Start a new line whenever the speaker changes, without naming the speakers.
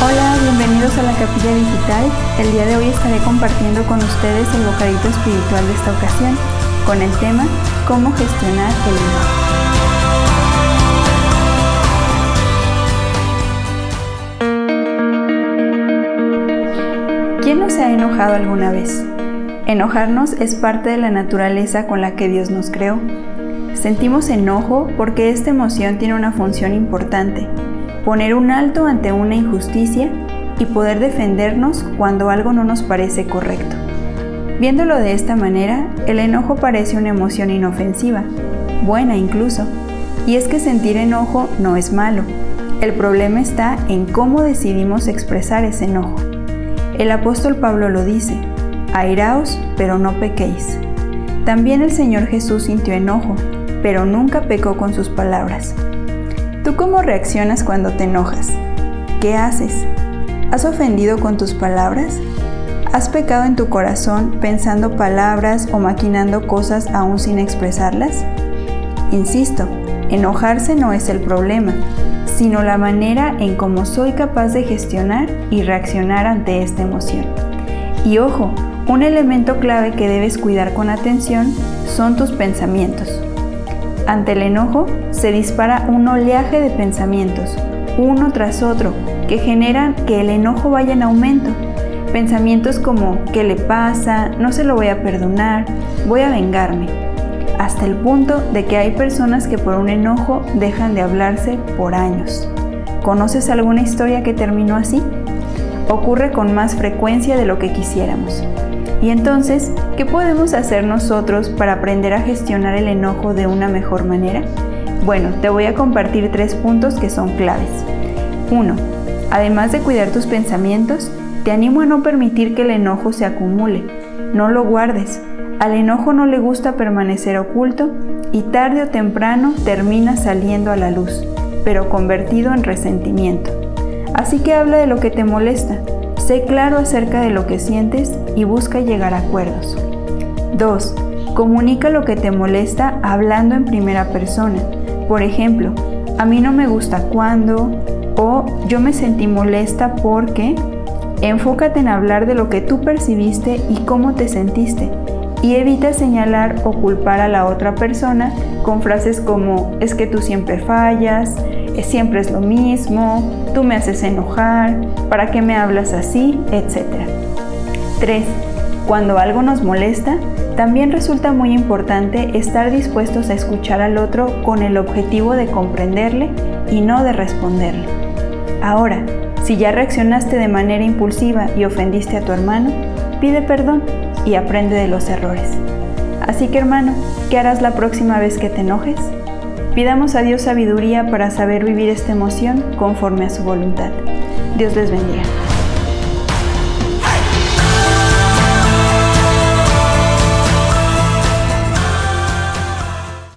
Hola, bienvenidos a la Capilla Digital. El día de hoy estaré compartiendo con ustedes el bocadito espiritual de esta ocasión, con el tema Cómo gestionar el enojo. ¿Quién no se ha enojado alguna vez? Enojarnos es parte de la naturaleza con la que Dios nos creó. Sentimos enojo porque esta emoción tiene una función importante poner un alto ante una injusticia y poder defendernos cuando algo no nos parece correcto. Viéndolo de esta manera, el enojo parece una emoción inofensiva, buena incluso, y es que sentir enojo no es malo. El problema está en cómo decidimos expresar ese enojo. El apóstol Pablo lo dice, airaos, pero no pequéis. También el Señor Jesús sintió enojo, pero nunca pecó con sus palabras. ¿Tú cómo reaccionas cuando te enojas? ¿Qué haces? ¿Has ofendido con tus palabras? ¿Has pecado en tu corazón pensando palabras o maquinando cosas aún sin expresarlas? Insisto, enojarse no es el problema, sino la manera en cómo soy capaz de gestionar y reaccionar ante esta emoción. Y ojo, un elemento clave que debes cuidar con atención son tus pensamientos. Ante el enojo se dispara un oleaje de pensamientos, uno tras otro, que generan que el enojo vaya en aumento. Pensamientos como ¿qué le pasa? No se lo voy a perdonar, voy a vengarme. Hasta el punto de que hay personas que por un enojo dejan de hablarse por años. ¿Conoces alguna historia que terminó así? Ocurre con más frecuencia de lo que quisiéramos. Y entonces, ¿qué podemos hacer nosotros para aprender a gestionar el enojo de una mejor manera? Bueno, te voy a compartir tres puntos que son claves. 1. Además de cuidar tus pensamientos, te animo a no permitir que el enojo se acumule. No lo guardes. Al enojo no le gusta permanecer oculto y tarde o temprano termina saliendo a la luz, pero convertido en resentimiento. Así que habla de lo que te molesta, Sé claro acerca de lo que sientes y busca llegar a acuerdos. 2. Comunica lo que te molesta hablando en primera persona. Por ejemplo, a mí no me gusta cuando o yo me sentí molesta porque. Enfócate en hablar de lo que tú percibiste y cómo te sentiste y evita señalar o culpar a la otra persona con frases como es que tú siempre fallas, siempre es lo mismo, tú me haces enojar, ¿para qué me hablas así? etc. 3. Cuando algo nos molesta, también resulta muy importante estar dispuestos a escuchar al otro con el objetivo de comprenderle y no de responderle. Ahora, si ya reaccionaste de manera impulsiva y ofendiste a tu hermano, pide perdón y aprende de los errores. Así que hermano, ¿qué harás la próxima vez que te enojes? Pidamos a Dios sabiduría para saber vivir esta emoción conforme a su voluntad. Dios les bendiga.